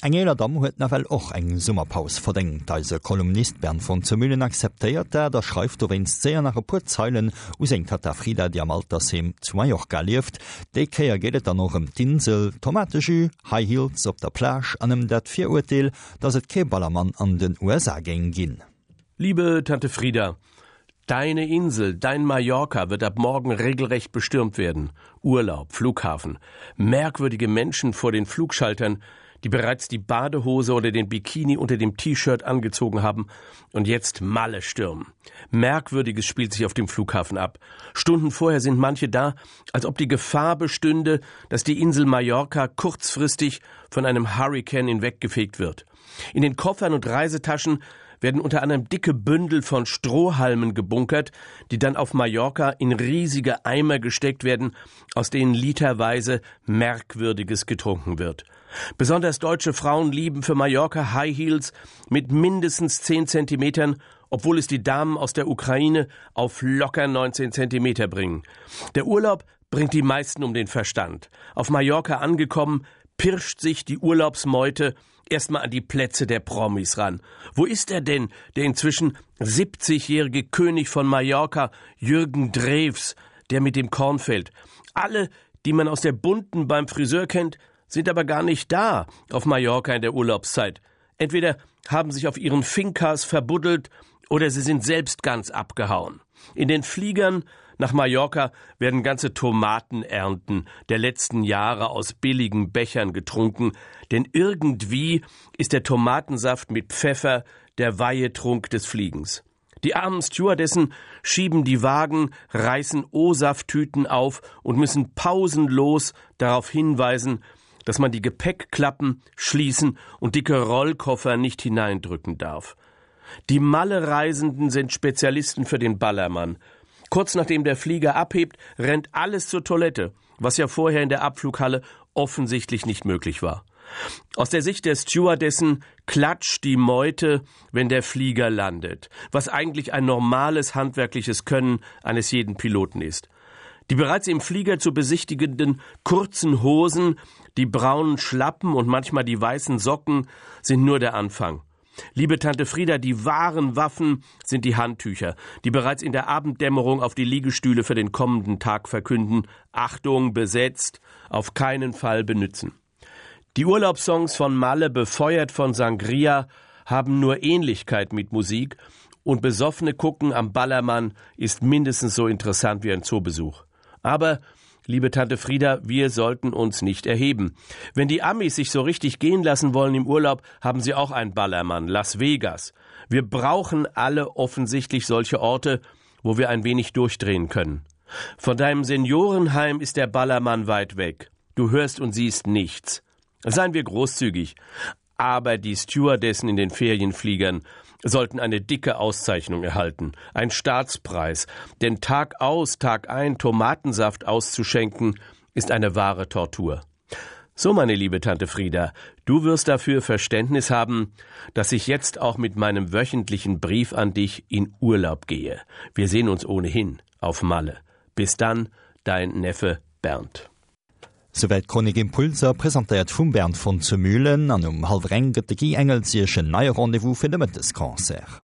Engeler Dam huet nawel och eng Summerpaus verdenkt da se Kolumnist Bern von Zmüllen akzeteiert der der schreift o wenns sehr nach puzeilen usenkt hat der Frieder Di am Altersem zu Mallorca lieft, Dekeier gehtt an noch em Dinsel, Tomatejü, High Heels op der Plasch anem dat vier Urteil, dats et Keballermann an den USA geng ginn. Liebe Tante Frieda, Deine Insel, dein Mallorca wird ab morgen regelrecht bestürmt werden. Urlaub, Flughafen, merkwürdige Menschen vor den Flugschaltern, die bereits die Badehose oder den Bikini unter dem T-Shirt angezogen haben und jetzt Malle stürmen. Merkwürdiges spielt sich auf dem Flughafen ab. Stunden vorher sind manche da, als ob die Gefahr bestünde, dass die Insel Mallorca kurzfristig von einem Hurrikan hinweggefegt wird. In den Koffern und Reisetaschen werden unter anderem dicke Bündel von Strohhalmen gebunkert, die dann auf Mallorca in riesige Eimer gesteckt werden, aus denen literweise Merkwürdiges getrunken wird. Besonders deutsche Frauen lieben für Mallorca High Heels mit mindestens zehn Zentimetern, obwohl es die Damen aus der Ukraine auf locker 19 Zentimeter bringen. Der Urlaub bringt die meisten um den Verstand. Auf Mallorca angekommen, pirscht sich die Urlaubsmeute erstmal an die Plätze der Promis ran. Wo ist er denn, der inzwischen 70-jährige König von Mallorca, Jürgen Drews, der mit dem Kornfeld? Alle, die man aus der bunten beim Friseur kennt, sind aber gar nicht da auf Mallorca in der Urlaubszeit. Entweder haben sich auf ihren Finkers verbuddelt oder sie sind selbst ganz abgehauen. In den Fliegern nach Mallorca werden ganze Tomatenernten der letzten Jahre aus billigen Bechern getrunken, denn irgendwie ist der Tomatensaft mit Pfeffer der Weihetrunk des Fliegens. Die armen Stewardessen schieben die Wagen, reißen O-Safttüten auf und müssen pausenlos darauf hinweisen, dass man die Gepäckklappen schließen und dicke Rollkoffer nicht hineindrücken darf. Die Malle-Reisenden sind Spezialisten für den Ballermann. Kurz nachdem der Flieger abhebt, rennt alles zur Toilette, was ja vorher in der Abflughalle offensichtlich nicht möglich war. Aus der Sicht der Stewardessen klatscht die Meute, wenn der Flieger landet, was eigentlich ein normales handwerkliches Können eines jeden Piloten ist. Die bereits im Flieger zu besichtigenden kurzen Hosen, die braunen Schlappen und manchmal die weißen Socken sind nur der Anfang. Liebe Tante Frieda, die wahren Waffen sind die Handtücher, die bereits in der Abenddämmerung auf die Liegestühle für den kommenden Tag verkünden Achtung besetzt, auf keinen Fall benützen. Die Urlaubssongs von Malle, befeuert von Sangria, haben nur Ähnlichkeit mit Musik, und besoffene Gucken am Ballermann ist mindestens so interessant wie ein Zoobesuch. Aber Liebe Tante Frieda, wir sollten uns nicht erheben. Wenn die Amis sich so richtig gehen lassen wollen im Urlaub, haben sie auch einen Ballermann, Las Vegas. Wir brauchen alle offensichtlich solche Orte, wo wir ein wenig durchdrehen können. Von deinem Seniorenheim ist der Ballermann weit weg. Du hörst und siehst nichts. Seien wir großzügig. Aber die Stewardessen in den Ferienfliegern sollten eine dicke Auszeichnung erhalten, ein Staatspreis, denn Tag aus, Tag ein Tomatensaft auszuschenken, ist eine wahre Tortur. So, meine liebe Tante Frieda, du wirst dafür Verständnis haben, dass ich jetzt auch mit meinem wöchentlichen Brief an dich in Urlaub gehe. Wir sehen uns ohnehin auf Malle. Bis dann, dein Neffe Bernd. Sowelt Konig Impulser präsentiert vum Bern vun ze Mühlen an um halbreng gëtt Gi engelsiechen Neierrendevous fir de Mëtteskanzer.